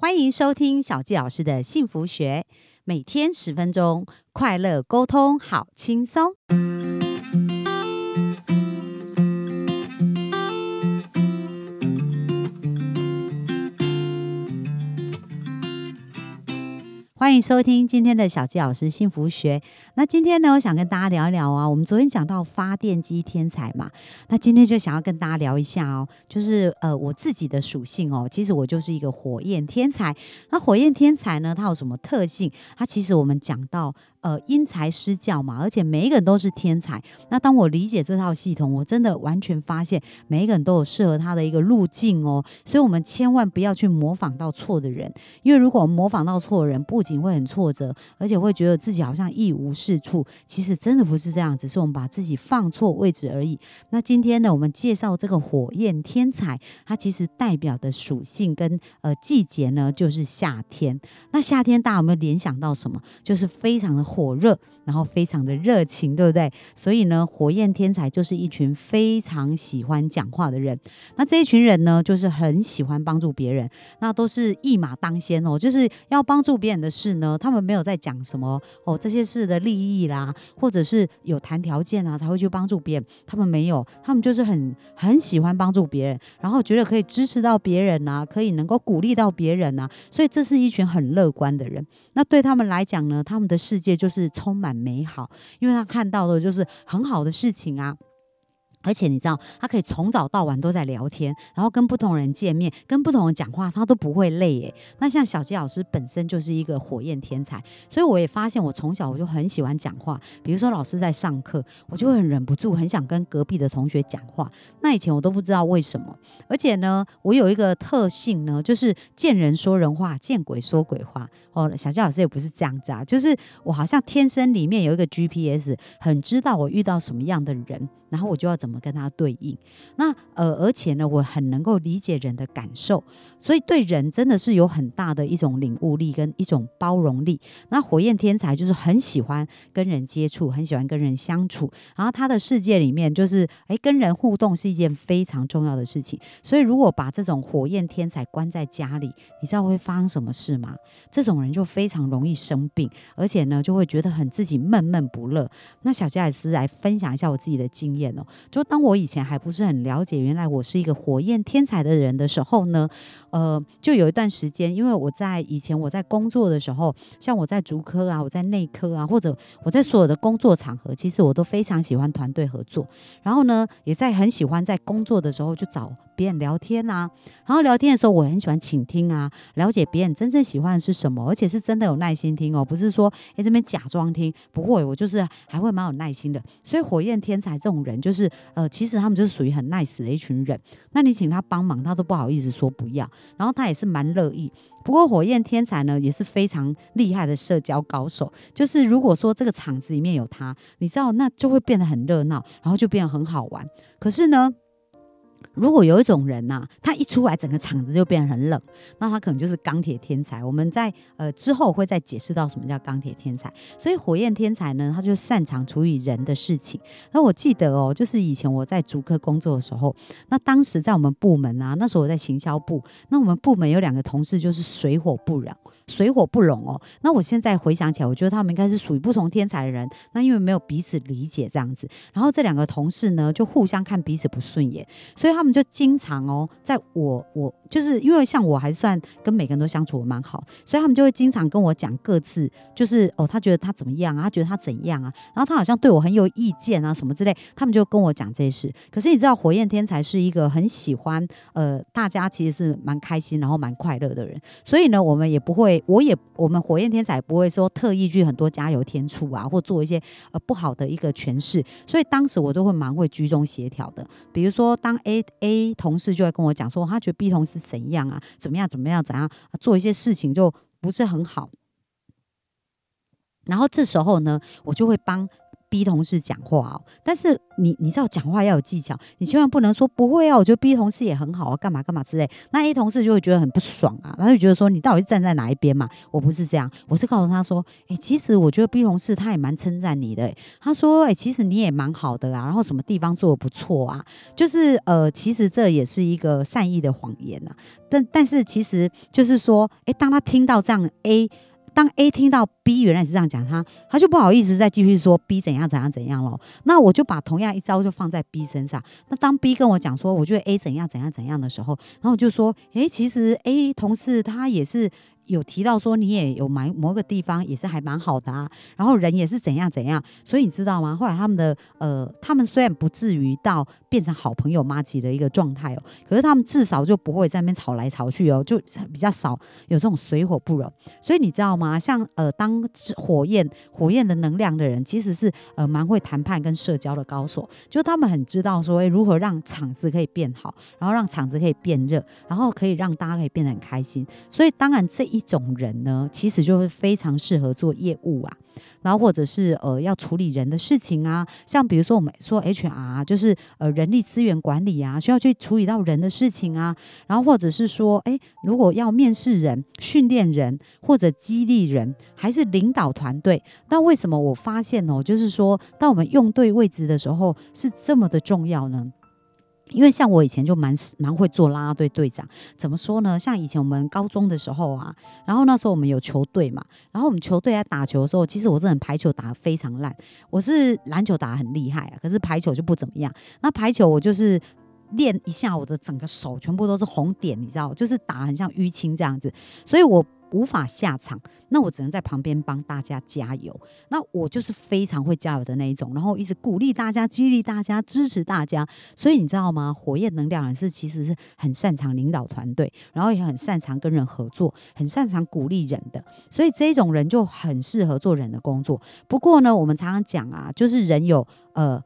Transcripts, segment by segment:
欢迎收听小纪老师的幸福学，每天十分钟，快乐沟通，好轻松。欢迎收听今天的小纪老师幸福学。那今天呢，我想跟大家聊一聊啊，我们昨天讲到发电机天才嘛，那今天就想要跟大家聊一下哦，就是呃我自己的属性哦，其实我就是一个火焰天才。那火焰天才呢，它有什么特性？它其实我们讲到。呃，因材施教嘛，而且每一个人都是天才。那当我理解这套系统，我真的完全发现每一个人都有适合他的一个路径哦。所以，我们千万不要去模仿到错的人，因为如果模仿到错的人，不仅会很挫折，而且会觉得自己好像一无是处。其实真的不是这样，只是我们把自己放错位置而已。那今天呢，我们介绍这个火焰天才，它其实代表的属性跟呃季节呢，就是夏天。那夏天大家有没有联想到什么？就是非常的。火热，然后非常的热情，对不对？所以呢，火焰天才就是一群非常喜欢讲话的人。那这一群人呢，就是很喜欢帮助别人，那都是一马当先哦。就是要帮助别人的事呢，他们没有在讲什么哦这些事的利益啦，或者是有谈条件啊才会去帮助别人。他们没有，他们就是很很喜欢帮助别人，然后觉得可以支持到别人啊，可以能够鼓励到别人啊。所以这是一群很乐观的人。那对他们来讲呢，他们的世界就是充满美好，因为他看到的就是很好的事情啊。而且你知道，他可以从早到晚都在聊天，然后跟不同人见面，跟不同人讲话，他都不会累耶。那像小吉老师本身就是一个火焰天才，所以我也发现，我从小我就很喜欢讲话。比如说老师在上课，我就会很忍不住，很想跟隔壁的同学讲话。那以前我都不知道为什么。而且呢，我有一个特性呢，就是见人说人话，见鬼说鬼话。哦，小吉老师也不是这样子啊，就是我好像天生里面有一个 GPS，很知道我遇到什么样的人。然后我就要怎么跟他对应？那呃，而且呢，我很能够理解人的感受，所以对人真的是有很大的一种领悟力跟一种包容力。那火焰天才就是很喜欢跟人接触，很喜欢跟人相处。然后他的世界里面就是，哎，跟人互动是一件非常重要的事情。所以如果把这种火焰天才关在家里，你知道会发生什么事吗？这种人就非常容易生病，而且呢，就会觉得很自己闷闷不乐。那小佳也是来分享一下我自己的经验。哦，就当我以前还不是很了解，原来我是一个火焰天才的人的时候呢，呃，就有一段时间，因为我在以前我在工作的时候，像我在足科啊，我在内科啊，或者我在所有的工作场合，其实我都非常喜欢团队合作，然后呢，也在很喜欢在工作的时候就找。别人聊天呐，然后聊天的时候，我很喜欢倾听啊，了解别人真正喜欢的是什么，而且是真的有耐心听哦，不是说哎这边假装听，不会，我就是还会蛮有耐心的。所以火焰天才这种人，就是呃，其实他们就是属于很 nice 的一群人。那你请他帮忙，他都不好意思说不要，然后他也是蛮乐意。不过火焰天才呢，也是非常厉害的社交高手，就是如果说这个场子里面有他，你知道，那就会变得很热闹，然后就变得很好玩。可是呢？如果有一种人呐，他一出来，整个场子就变得很冷，那他可能就是钢铁天才。我们在呃之后会再解释到什么叫钢铁天才。所以火焰天才呢，他就擅长处理人的事情。那我记得哦，就是以前我在竹科工作的时候，那当时在我们部门啊，那时候我在行销部，那我们部门有两个同事就是水火不容。水火不容哦，那我现在回想起来，我觉得他们应该是属于不同天才的人。那因为没有彼此理解这样子，然后这两个同事呢就互相看彼此不顺眼，所以他们就经常哦，在我我就是因为像我还算跟每个人都相处的蛮好，所以他们就会经常跟我讲各自就是哦，他觉得他怎么样啊，他觉得他怎样啊，然后他好像对我很有意见啊什么之类，他们就跟我讲这些事。可是你知道，火焰天才是一个很喜欢呃大家其实是蛮开心然后蛮快乐的人，所以呢，我们也不会。我也，我们火焰天才不会说特意去很多加油添醋啊，或做一些呃不好的一个诠释，所以当时我都会蛮会居中协调的。比如说，当 A A 同事就会跟我讲说，他觉得 B 同事怎样啊，怎么样，怎么样，怎样做一些事情就不是很好，然后这时候呢，我就会帮。B 同事讲话哦，但是你你知道讲话要有技巧，你千万不能说不会啊，我觉得 B 同事也很好啊，干嘛干嘛之类。那 A 同事就会觉得很不爽啊，他就觉得说你到底是站在哪一边嘛？我不是这样，我是告诉他说，哎，其实我觉得 B 同事他也蛮称赞你的，他说，哎，其实你也蛮好的啊，然后什么地方做的不错啊，就是呃，其实这也是一个善意的谎言呐。但但是其实就是说，哎，当他听到这样 A。当 A 听到 B 原来是这样讲他，他就不好意思再继续说 B 怎样怎样怎样了。那我就把同样一招就放在 B 身上。那当 B 跟我讲说，我觉得 A 怎样怎样怎样的时候，然后我就说，诶，其实 A 同事他也是。有提到说你也有某某个地方也是还蛮好的啊，然后人也是怎样怎样，所以你知道吗？后来他们的呃，他们虽然不至于到变成好朋友妈吉的一个状态哦，可是他们至少就不会在那边吵来吵去哦，就比较少有这种水火不容。所以你知道吗？像呃，当火焰火焰的能量的人，其实是呃蛮会谈判跟社交的高手，就他们很知道说如何让场子可以变好，然后让场子可以变热，然后可以让大家可以变得很开心。所以当然这一。一种人呢，其实就是非常适合做业务啊，然后或者是呃要处理人的事情啊，像比如说我们说 HR 就是呃人力资源管理啊，需要去处理到人的事情啊，然后或者是说，哎，如果要面试人、训练人或者激励人，还是领导团队，那为什么我发现哦，就是说当我们用对位置的时候是这么的重要呢？因为像我以前就蛮蛮会做啦啦队队长，怎么说呢？像以前我们高中的时候啊，然后那时候我们有球队嘛，然后我们球队在打球的时候，其实我这人排球打得非常烂，我是篮球打得很厉害啊，可是排球就不怎么样。那排球我就是练一下，我的整个手全部都是红点，你知道，就是打很像淤青这样子，所以我。无法下场，那我只能在旁边帮大家加油。那我就是非常会加油的那一种，然后一直鼓励大家、激励大家、支持大家。所以你知道吗？火焰能量人士其实是很擅长领导团队，然后也很擅长跟人合作，很擅长鼓励人的。所以这种人就很适合做人的工作。不过呢，我们常常讲啊，就是人有呃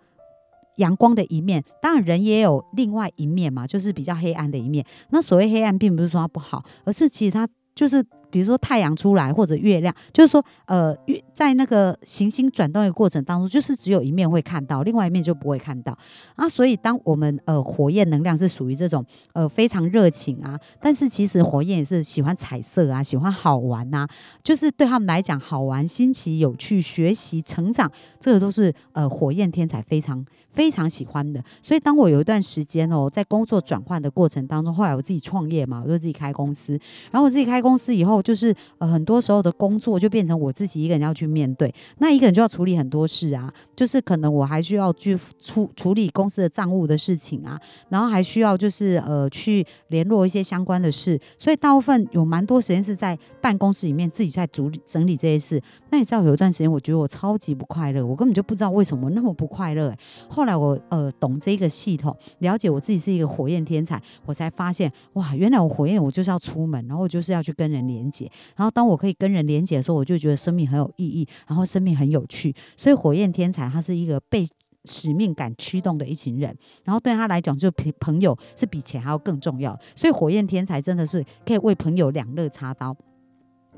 阳光的一面，当然人也有另外一面嘛，就是比较黑暗的一面。那所谓黑暗，并不是说它不好，而是其实它就是。比如说太阳出来或者月亮，就是说，呃，月在那个行星转动的过程当中，就是只有一面会看到，另外一面就不会看到啊。所以，当我们呃火焰能量是属于这种呃非常热情啊，但是其实火焰也是喜欢彩色啊，喜欢好玩呐，就是对他们来讲，好玩、新奇、有趣、学习、成长，这个都是呃火焰天才非常非常喜欢的。所以，当我有一段时间哦，在工作转换的过程当中，后来我自己创业嘛，我就自己开公司，然后我自己开公司以后。就是呃，很多时候的工作就变成我自己一个人要去面对，那一个人就要处理很多事啊。就是可能我还需要去处处理公司的账务的事情啊，然后还需要就是呃去联络一些相关的事，所以大部分有蛮多时间是在办公室里面自己在处理整理这些事。那你知道有一段时间，我觉得我超级不快乐，我根本就不知道为什么那么不快乐。后来我呃懂这个系统，了解我自己是一个火焰天才，我才发现哇，原来我火焰我就是要出门，然后我就是要去跟人连。然后，当我可以跟人连接的时候，我就觉得生命很有意义，然后生命很有趣。所以，火焰天才他是一个被使命感驱动的一群人，然后对他来讲，就朋朋友是比钱还要更重要。所以，火焰天才真的是可以为朋友两肋插刀。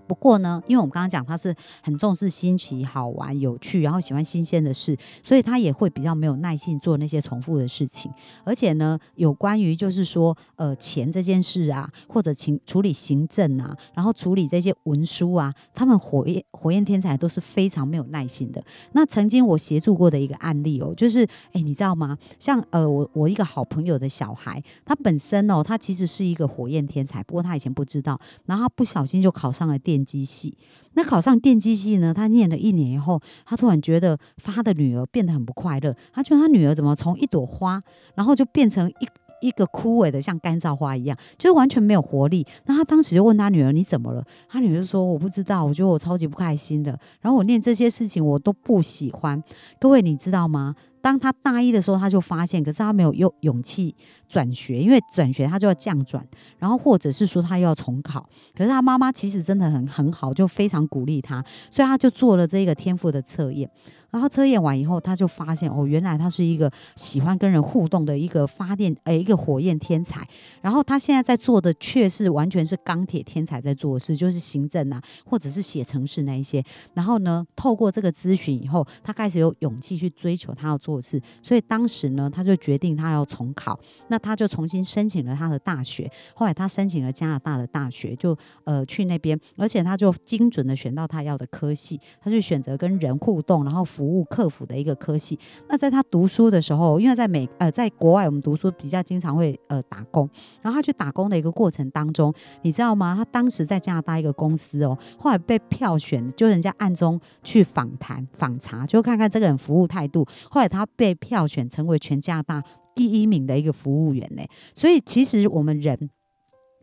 不过呢，因为我们刚刚讲他是很重视新奇、好玩、有趣，然后喜欢新鲜的事，所以他也会比较没有耐性做那些重复的事情。而且呢，有关于就是说，呃，钱这件事啊，或者情处理行政啊，然后处理这些文书啊，他们火焰火焰天才都是非常没有耐性的。那曾经我协助过的一个案例哦，就是哎，你知道吗？像呃，我我一个好朋友的小孩，他本身哦，他其实是一个火焰天才，不过他以前不知道，然后他不小心就考上了电。机系，那考上电机系呢？他念了一年以后，他突然觉得他的女儿变得很不快乐。他觉得他女儿怎么从一朵花，然后就变成一一个枯萎的像干燥花一样，就是完全没有活力。那他当时就问他女儿：“你怎么了？”他女儿说：“我不知道，我觉得我超级不开心的。然后我念这些事情我都不喜欢。”各位，你知道吗？当他大一的时候，他就发现，可是他没有勇勇气转学，因为转学他就要降转，然后或者是说他又要重考。可是他妈妈其实真的很很好，就非常鼓励他，所以他就做了这个天赋的测验。然后测验完以后，他就发现哦，原来他是一个喜欢跟人互动的一个发电呃一个火焰天才。然后他现在在做的却是完全是钢铁天才在做的事，就是行政啊，或者是写程式那一些。然后呢，透过这个咨询以后，他开始有勇气去追求他要做的事。所以当时呢，他就决定他要重考，那他就重新申请了他的大学。后来他申请了加拿大的大学，就呃去那边，而且他就精准的选到他要的科系，他就选择跟人互动，然后服服务客服的一个科系。那在他读书的时候，因为在美呃在国外我们读书比较经常会呃打工，然后他去打工的一个过程当中，你知道吗？他当时在加拿大一个公司哦，后来被票选，就人家暗中去访谈访查，就看看这个人服务态度。后来他被票选成为全加拿大第一名的一个服务员呢。所以其实我们人。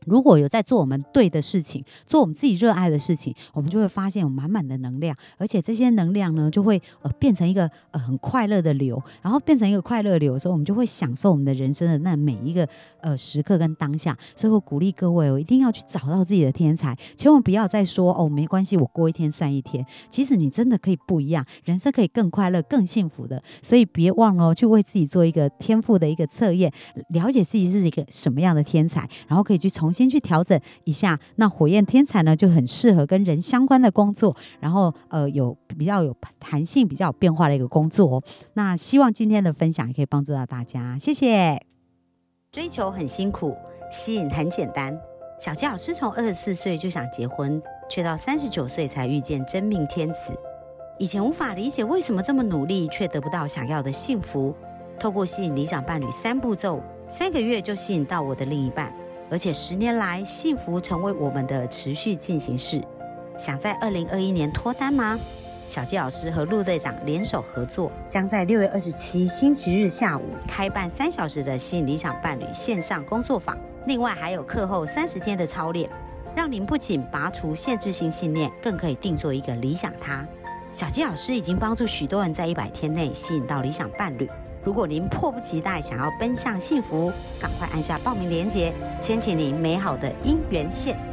如果有在做我们对的事情，做我们自己热爱的事情，我们就会发现有满满的能量，而且这些能量呢，就会呃变成一个呃很快乐的流，然后变成一个快乐流的时候，我们就会享受我们的人生的那每一个呃时刻跟当下。所以我鼓励各位，我一定要去找到自己的天才，千万不要再说哦没关系，我过一天算一天。其实你真的可以不一样，人生可以更快乐、更幸福的。所以别忘了去为自己做一个天赋的一个测验，了解自己是一个什么样的天才，然后可以去从。先去调整一下，那火焰天才呢就很适合跟人相关的工作，然后呃有比较有弹性、比较有变化的一个工作哦。那希望今天的分享也可以帮助到大家，谢谢。追求很辛苦，吸引很简单。小吉老师从二十四岁就想结婚，却到三十九岁才遇见真命天子。以前无法理解为什么这么努力却得不到想要的幸福。透过吸引理想伴侣三步骤，三个月就吸引到我的另一半。而且十年来，幸福成为我们的持续进行式。想在二零二一年脱单吗？小纪老师和陆队长联手合作，将在六月二十七星期日下午开办三小时的吸引理想伴侣线上工作坊。另外还有课后三十天的操练，让您不仅拔除限制性信念，更可以定做一个理想他。小纪老师已经帮助许多人在一百天内吸引到理想伴侣。如果您迫不及待想要奔向幸福，赶快按下报名链接，牵起您美好的姻缘线。